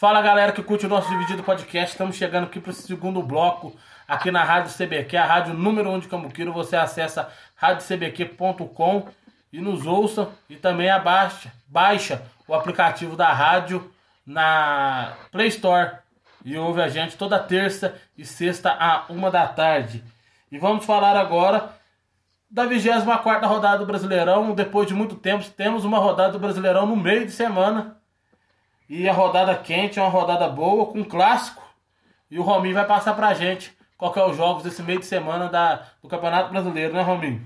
Fala galera que curte o nosso Dividido Podcast. Estamos chegando aqui para o segundo bloco aqui na Rádio CBQ, a rádio número 1 um de Cambuquiro. Você acessa radiocbq.com e nos ouça e também abaixa, baixa o aplicativo da rádio na Play Store e ouve a gente toda terça e sexta a uma da tarde. E vamos falar agora da 24 rodada do Brasileirão. Depois de muito tempo, temos uma rodada do Brasileirão no meio de semana. E a rodada quente é uma rodada boa, com clássico. E o Rominho vai passar pra gente qual que é os jogos desse meio de semana da, do Campeonato Brasileiro, né, Rominho?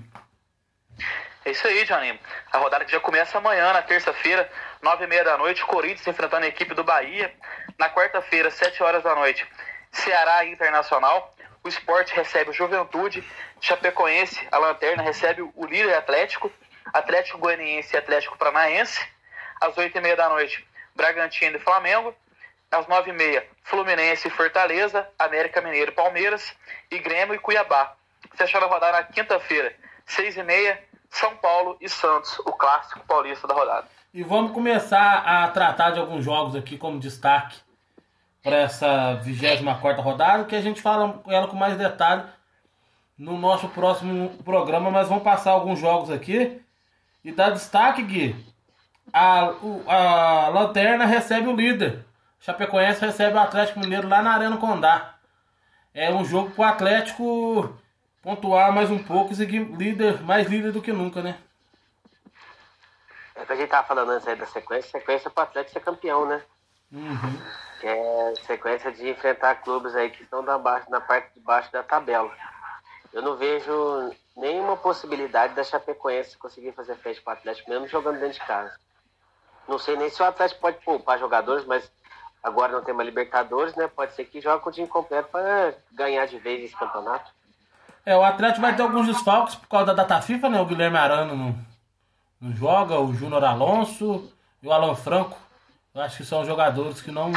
É isso aí, Johnny. A rodada que já começa amanhã, na terça-feira, nove e meia da noite, Corinthians enfrentando a equipe do Bahia. Na quarta-feira, sete horas da noite, Ceará Internacional. O Sport recebe o Juventude. Chapecoense, a Lanterna, recebe o líder Atlético. Atlético Goianiense e Atlético Paranaense. Às oito e meia da noite, Bragantino e Flamengo. Às nove e meia, Fluminense e Fortaleza, América Mineiro e Palmeiras, e Grêmio e Cuiabá. Fechando a rodada na quinta-feira, seis e meia, São Paulo e Santos, o clássico paulista da rodada. E vamos começar a tratar de alguns jogos aqui como destaque para essa 24 rodada, que a gente fala ela com mais detalhe no nosso próximo programa, mas vamos passar alguns jogos aqui e dar destaque, Gui. A, a Lanterna recebe o líder. Chapecoense recebe o Atlético Mineiro lá na Arena Condá. É um jogo para o Atlético pontuar mais um pouco e seguir líder, mais líder do que nunca, né? É que a gente tava falando antes aí da sequência, sequência para o Atlético ser campeão, né? Uhum. Que é sequência de enfrentar clubes aí que estão na, baixo, na parte de baixo da tabela. Eu não vejo nenhuma possibilidade da Chapecoense conseguir fazer frente para o Atlético, mesmo jogando dentro de casa. Não sei nem se o Atlético pode poupar jogadores, mas agora não tem uma Libertadores, né? Pode ser que jogue com o time completo para ganhar de vez esse campeonato. É, o Atlético vai ter alguns desfalques por causa da data FIFA, né? O Guilherme Arano não, não joga, o Júnior Alonso e o Alan Franco. Eu acho que são jogadores que não,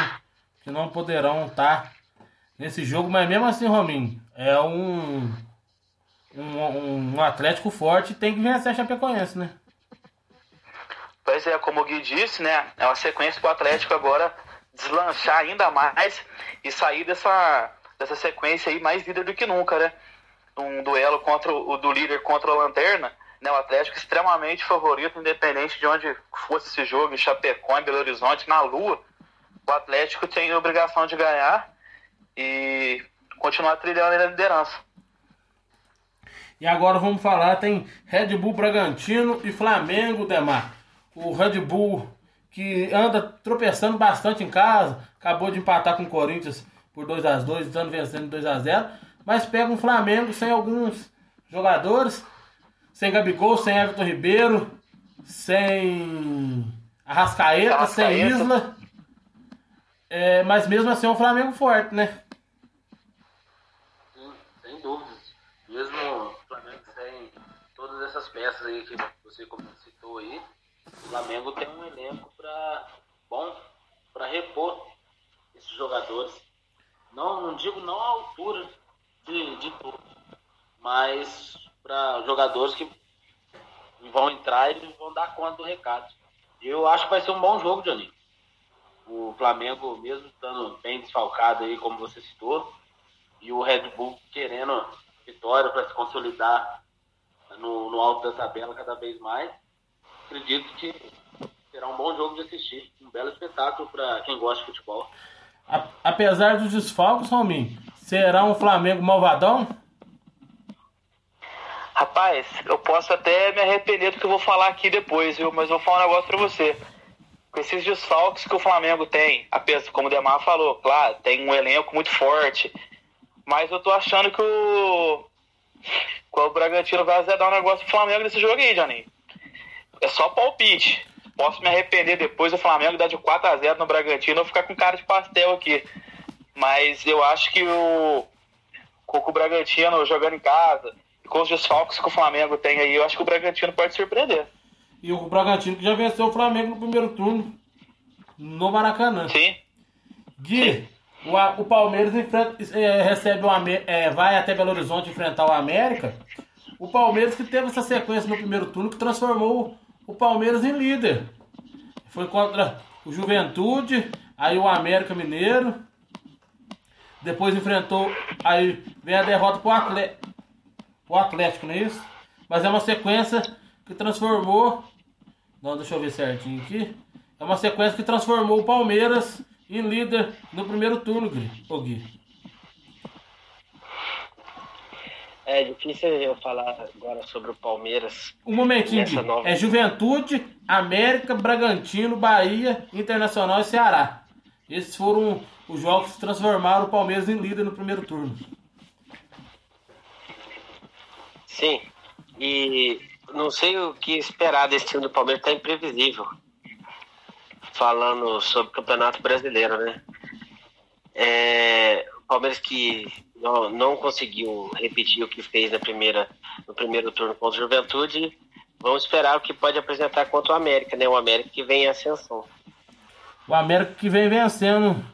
que não poderão estar nesse jogo, mas mesmo assim, Rominho, é um, um, um Atlético forte tem que vencer a Chapecoense, né? Pois é, como o Gui disse, né? É uma sequência para o Atlético agora deslanchar ainda mais e sair dessa, dessa sequência aí mais líder do que nunca, né? Um duelo contra o do líder contra a Lanterna, né? O Atlético extremamente favorito, independente de onde fosse esse jogo, em Chapecó, em Belo Horizonte, na Lua. O Atlético tem a obrigação de ganhar e continuar trilhando a liderança. E agora vamos falar, tem Red Bull Bragantino e Flamengo, Demar. O Red Bull que anda tropeçando bastante em casa, acabou de empatar com o Corinthians por 2 a 2 estando vencendo 2 a 0 mas pega um Flamengo sem alguns jogadores, sem Gabigol, sem Everton Ribeiro, sem Arrascaeta, Arrascaeta. sem Isla. É, mas mesmo assim é um Flamengo forte, né? Sim, sem dúvidas. Mesmo o Flamengo sem todas essas peças aí que você citou aí, o Flamengo tem um elenco para bom para repor esses jogadores. Não, não digo não à altura de, de todos, mas para jogadores que vão entrar e vão dar conta do recado. Eu acho que vai ser um bom jogo, Johnny. O Flamengo, mesmo estando bem desfalcado aí, como você citou, e o Red Bull querendo vitória para se consolidar no, no alto da tabela cada vez mais, acredito que será um bom jogo de assistir. Um belo espetáculo para quem gosta de futebol. A- apesar dos desfalques, Rominho, será um Flamengo malvadão? Rapaz, eu posso até me arrepender do que eu vou falar aqui depois, viu? Mas vou falar um negócio pra você. Com esses desfalques que o Flamengo tem, apesar, como o Demar falou, claro, tem um elenco muito forte. Mas eu tô achando que o. que o Bragantino vai azedar um negócio pro Flamengo nesse jogo aí, Johnny. É só palpite. Posso me arrepender depois do Flamengo dar de 4x0 no Bragantino ou ficar com cara de pastel aqui. Mas eu acho que o. Com o Bragantino jogando em casa, e com os desfalques que o Flamengo tem aí, eu acho que o Bragantino pode surpreender. E o Bragantino que já venceu o Flamengo no primeiro turno no Maracanã. Sim. Gui, o, A- o Palmeiras enfrenta- eh, recebe o eh, vai até Belo Horizonte enfrentar o América. O Palmeiras que teve essa sequência no primeiro turno que transformou o Palmeiras em líder. Foi contra o Juventude, aí o América Mineiro. Depois enfrentou, aí vem a derrota pro o Atlético, não é isso? Mas é uma sequência que transformou. Não, deixa eu ver certinho aqui. É uma sequência que transformou o Palmeiras em líder no primeiro turno, Gui. Ô, Gui. É difícil eu falar agora sobre o Palmeiras. Um momentinho, nova- É Juventude, América, Bragantino, Bahia, Internacional e Ceará. Esses foram os jogos que transformaram o Palmeiras em líder no primeiro turno. Sim. E não sei o que esperar desse time do Palmeiras, tá imprevisível. Falando sobre o Campeonato Brasileiro, né? É, o Palmeiras que não, não conseguiu repetir o que fez na primeira, no primeiro turno contra o Juventude. Vamos esperar o que pode apresentar contra o América, né? O América que vem em ascensão. O América que vem vencendo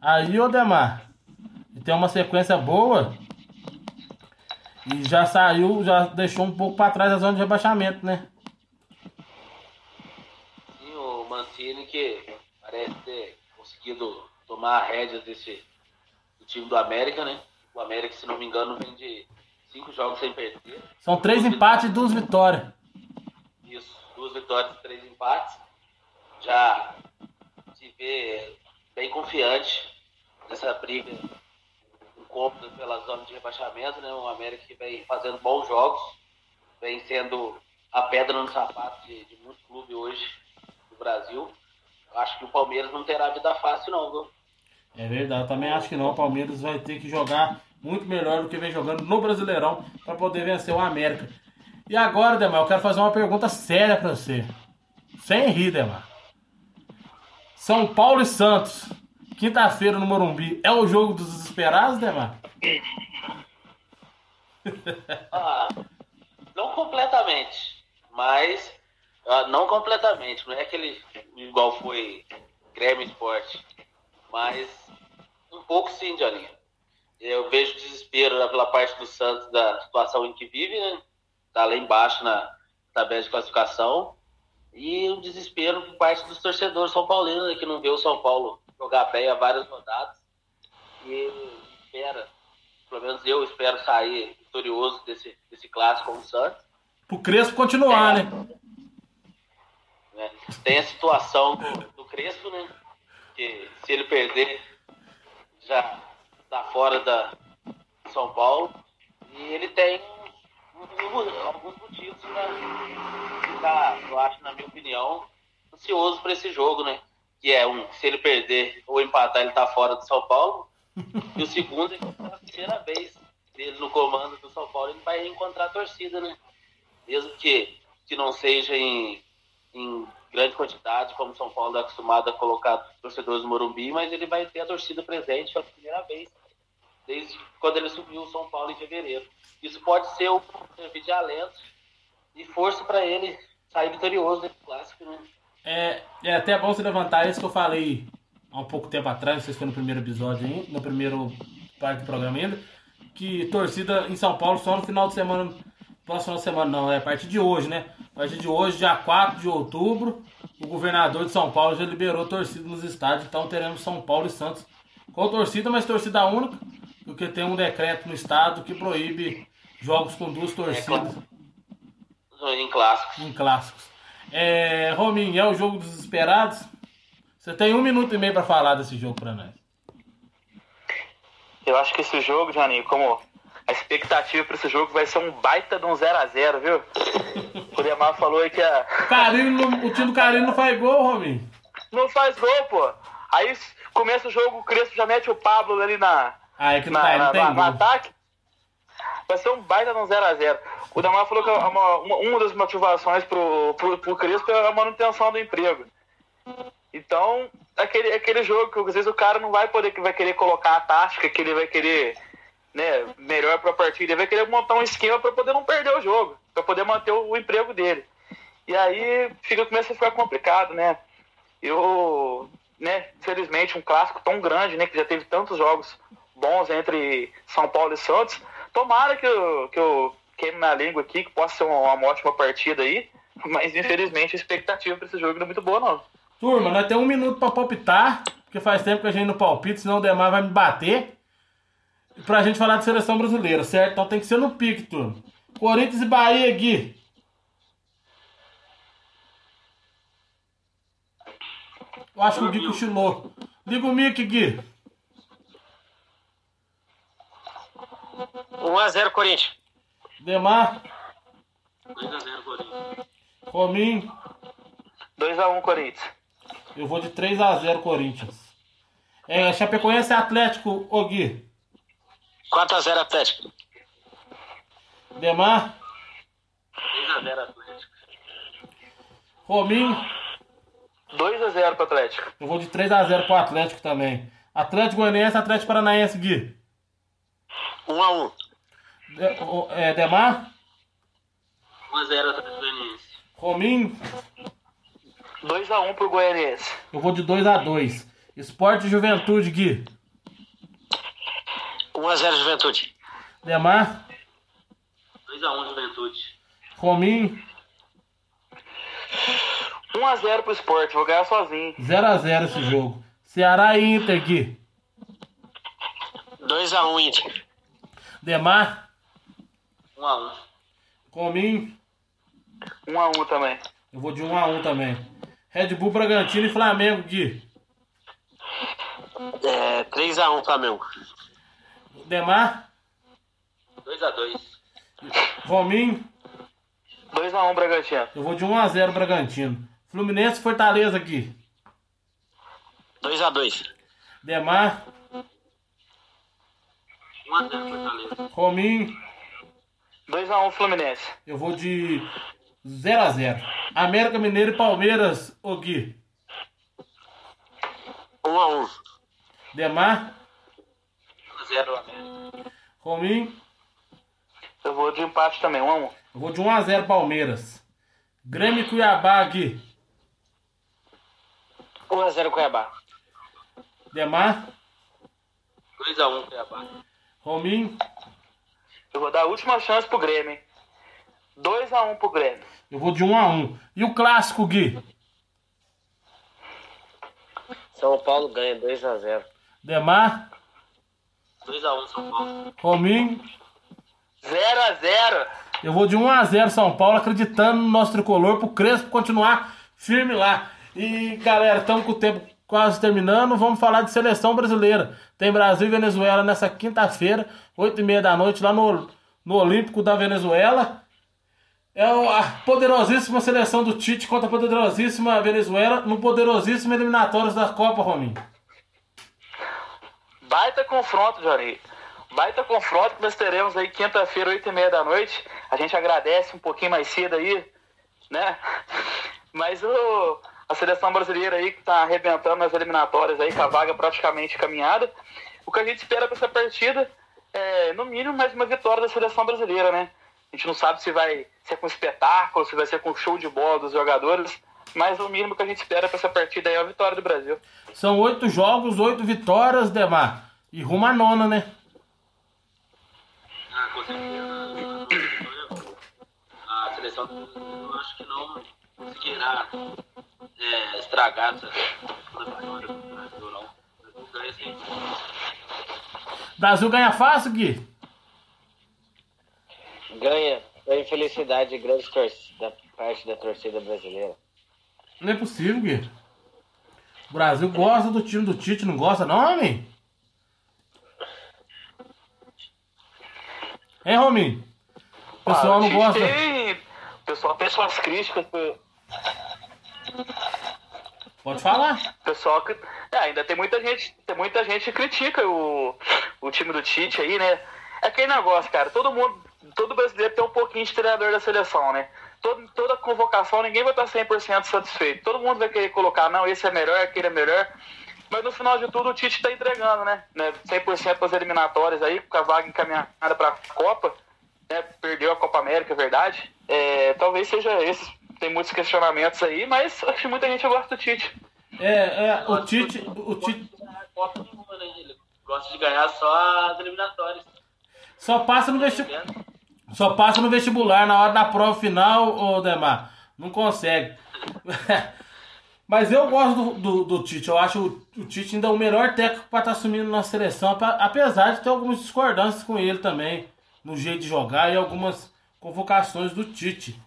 aí, ô Demar. E tem uma sequência boa. E já saiu, já deixou um pouco pra trás a zona de rebaixamento, né? Sim, o Mancini que parece ter conseguido tomar a rédea desse do time do América, né? O América, se não me engano, vem de cinco jogos sem perder. São três empates e duas vitórias. Isso, duas vitórias e três empates. Já se vê bem confiante nessa briga incômoda pela zona de rebaixamento, né? O América que vem fazendo bons jogos, vem sendo a pedra no sapato de, de muitos clubes hoje do Brasil. Acho que o Palmeiras não terá vida fácil não, viu? É verdade, eu também acho que não. O Palmeiras vai ter que jogar muito melhor do que vem jogando no Brasileirão para poder vencer o América. E agora, Demar, eu quero fazer uma pergunta séria para você. Sem rir, Demar. São Paulo e Santos, quinta-feira no Morumbi, é o jogo dos desesperados, Demar? Ah, não completamente, mas ah, não completamente, não é aquele igual foi Grêmio Esporte, mas um pouco sim, Johnny. Eu vejo desespero né, pela parte do Santos da situação em que vive, né? Tá lá embaixo na tabela de classificação. E um desespero por parte dos torcedores são paulinos, né, que não vê o São Paulo jogar bem há várias rodadas. E espera, pelo menos eu espero sair vitorioso desse, desse clássico com o Santos. Pro Crespo continuar, né? né? Tem a situação do, do Crespo, né? Que se ele perder, já tá fora da São Paulo. E ele tem alguns motivos para ficar, eu acho, na minha opinião, ansioso para esse jogo, né? Que é um, se ele perder ou empatar, ele tá fora do São Paulo. E o segundo é que pela primeira vez dele no comando do São Paulo, ele vai encontrar a torcida, né? Mesmo que, que não seja em, em grande quantidade, como São Paulo é acostumado a colocar torcedores no Morumbi, mas ele vai ter a torcida presente pela primeira vez, desde quando ele subiu o São Paulo em fevereiro. Isso pode ser um servir de alento e força para ele sair vitorioso desse clássico, né? É, é até bom você levantar isso que eu falei há um pouco tempo atrás, não sei se foi no primeiro episódio ainda, no primeiro parte do programa ainda, que torcida em São Paulo só no final de semana, de semana não, é a partir de hoje, né? A partir de hoje, dia 4 de outubro, o governador de São Paulo já liberou torcida nos estádios, então teremos São Paulo e Santos com torcida, mas torcida única, porque tem um decreto no estado que proíbe jogos com duas torcidas Em clássicos. em clássicos. É, Rominho, é o jogo dos esperados? Você tem um minuto e meio pra falar desse jogo pra nós. Eu acho que esse jogo, Janinho, como a expectativa pra esse jogo vai ser um baita de um 0x0, viu? o Demar falou aí que a. O time do Carino não faz gol, Rominho. Não faz gol, pô. Aí começa o jogo, o Crespo já mete o Pablo ali na. Ah, é que não, na, não na- tem na- no ataque. Vai ser um baita de um 0x0. O Damar falou que é uma, uma, uma das motivações pro, pro, pro Crespo é a manutenção do emprego. Então, aquele, aquele jogo que às vezes o cara não vai poder, que vai querer colocar a tática, que ele vai querer né, melhor pra partida, ele vai querer montar um esquema pra poder não perder o jogo, pra poder manter o, o emprego dele. E aí fica, começa a ficar complicado, né? Eu, né, infelizmente, um clássico tão grande, né, que já teve tantos jogos bons entre São Paulo e Santos. Tomara que eu, que eu queime na língua aqui, que possa ser uma, uma ótima partida aí, mas infelizmente a expectativa para esse jogo não é muito boa, não. Turma, nós temos um minuto pra palpitar, porque faz tempo que a gente não palpita, senão o Demar vai me bater. Pra gente falar de seleção brasileira, certo? Então tem que ser no pique, turma. Corinthians e Bahia, Gui. Eu acho que o Gui cochilou. Liga o mic, Gui. 1x0 Corinthians. Demar, 2x0 Corinthians. Rominho. 2x1 Corinthians. Eu vou de 3x0 Corinthians. É, Chapecoense e Atlético, ô Gui. 4x0 Atlético. Demar, 3x0 Atlético. Rominho. 2x0 pro Atlético. Eu vou de 3x0 pro Atlético também. Atlético Goianiense, Atlético Paranaense, Gui. 1x1. De- o- é, Demar, 1x0 Atlético Goianiense. Rominho. 2x1 pro Goianiense. Eu vou de 2x2. Esporte e Juventude, Gui. 1x0 Juventude. Demar, 2x1 Juventude. Rominho. 1x0 pro Sport, vou ganhar sozinho. 0x0 esse jogo. Ceará e Inter, Gui. 2x1 Inter. Demar, 1x1. Rominho. 1x1 também. Eu vou de 1x1 também. Red Bull, Bragantino e Flamengo, Gui. É, 3x1 Flamengo. Demar, 2x2. Rominho. 2x1 Bragantino. Eu vou de 1x0 Bragantino. Fluminense Fortaleza, Gui. 2x2. Demar, 1x0 Fortaleza. Rominho. 2x1 Fluminense. Eu vou de 0x0. América Mineiro e Palmeiras, ô Gui. 1x1. Demar, 1x0 América. Rominho. Eu vou de empate também, 1x1. Eu vou de 1x0 Palmeiras. Grêmio e Cuiabá, Gui. 1x0 Cuiabá. Demar, 2x1 Cuiabá. Rominho. Eu vou dar a última chance pro Grêmio, hein? 2x1 pro Grêmio. Eu vou de 1x1. E o clássico, Gui? São Paulo ganha 2x0. Demar, 2x1 São Paulo. Rominho. 0x0. Eu vou de 1x0 São Paulo, acreditando no nosso tricolor, pro Crespo continuar firme lá. E galera, estamos com o tempo quase terminando. Vamos falar de seleção brasileira. Tem Brasil e Venezuela nessa quinta-feira, 8h30 da noite, lá no, no Olímpico da Venezuela. É a poderosíssima seleção do Tite contra a poderosíssima Venezuela no poderosíssimo eliminatórios da Copa, Rominho. Baita confronto, Jari. Baita confronto que nós teremos aí quinta-feira, 8h30 da noite. A gente agradece um pouquinho mais cedo aí, né? Mas o, a seleção brasileira aí que tá arrebentando nas eliminatórias aí, com a vaga praticamente caminhada. O que a gente espera para essa partida é, no mínimo, mais uma vitória da seleção brasileira, né? A gente não sabe se vai ser com espetáculo, se vai ser com show de bola dos jogadores, mas o mínimo que a gente espera para essa partida aí é a vitória do Brasil. São oito jogos, oito vitórias, Demar. E rumo à nona, né? Ah, com certeza. A seleção eu acho que não conseguirá é, estragar essa vitória do Brasil, não. O Brasil ganha sim. Brasil ganha fácil, Gui? Ganha. Foi felicidade, grande torcida. parte da torcida brasileira. Não é possível, Gui. O Brasil gosta do time do Tite, não gosta não, homem? Hein, Rominho? O pessoal Ah, não Tite gosta. tem- O pessoal tem suas críticas. pro- Pode falar. pessoal que. É, ainda tem muita gente, tem muita gente que critica o, o time do Tite aí, né? É aquele negócio, cara, todo mundo, todo brasileiro tem um pouquinho de treinador da seleção, né? Todo, toda convocação, ninguém vai estar 100% satisfeito. Todo mundo vai querer colocar, não, esse é melhor, aquele é melhor. Mas no final de tudo, o Tite tá entregando, né? né? 100% das eliminatórias aí, com a vaga encaminhada pra Copa. Né? Perdeu a Copa América, é verdade. É, talvez seja esse. Tem muitos questionamentos aí, mas acho que muita gente gosta do Tite. É, é, o Tite. O Tite Copa nenhuma, né? Ele gosta de ganhar só as eliminatórias. só passa no vestibular. Só passa no vestibular na hora da prova final, ô Demar. Não consegue. Mas eu gosto do, do, do Tite. Eu acho o, o Tite ainda o melhor técnico para estar assumindo na seleção, apa- apesar de ter algumas discordâncias com ele também, no jeito de jogar e algumas convocações do Tite.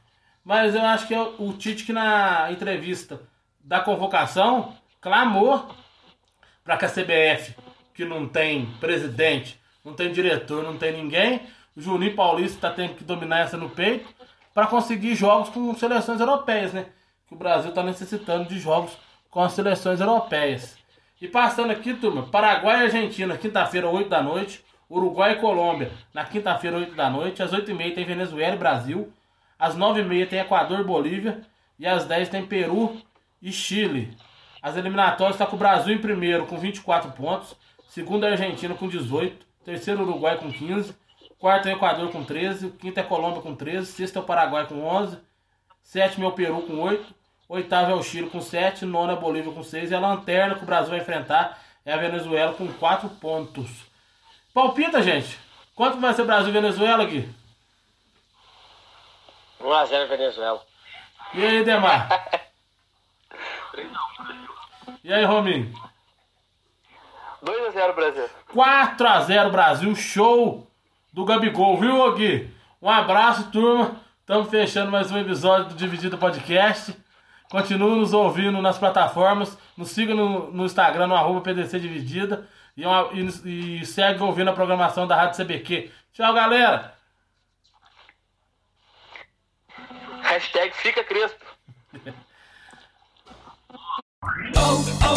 Mas eu acho que é o Tite que na entrevista da convocação clamou para que a CBF, que não tem presidente, não tem diretor, não tem ninguém, o Juninho Paulista tá tendo que dominar essa no peito para conseguir jogos com seleções europeias, né? Que o Brasil está necessitando de jogos com as seleções europeias. E passando aqui, turma, Paraguai e Argentina, quinta-feira, 8 da noite. Uruguai e Colômbia, na quinta-feira, 8 da noite. Às 8h30 tem Venezuela e Brasil. Às 9h30 tem Equador e Bolívia. E às 10 tem Peru e Chile. As eliminatórias está com o Brasil em primeiro com 24 pontos. Segundo a Argentina com 18. Terceiro Uruguai com 15. Quarto é o Equador com 13. Quinto é Colômbia com 13. Sexto é o Paraguai com 11. Sétimo é o Peru com 8. Oitavo é o Chile com 7. Nono é a Bolívia com 6. E a lanterna que o Brasil vai enfrentar é a Venezuela com 4 pontos. Palpita, gente. Quanto vai ser Brasil e Venezuela, Gui? 1x0 Venezuela. E aí, Demar? E aí, Rominho? 2x0 Brasil. 4x0 Brasil, show do Gabigol, viu, Gui? Um abraço, turma. Estamos fechando mais um episódio do Dividido Podcast. Continue nos ouvindo nas plataformas. Nos siga no, no Instagram, no arroba PDC Dividida. E, uma- e- e segue ouvindo a programação da Rádio CBQ. Tchau, galera! Hashtag fica crespo.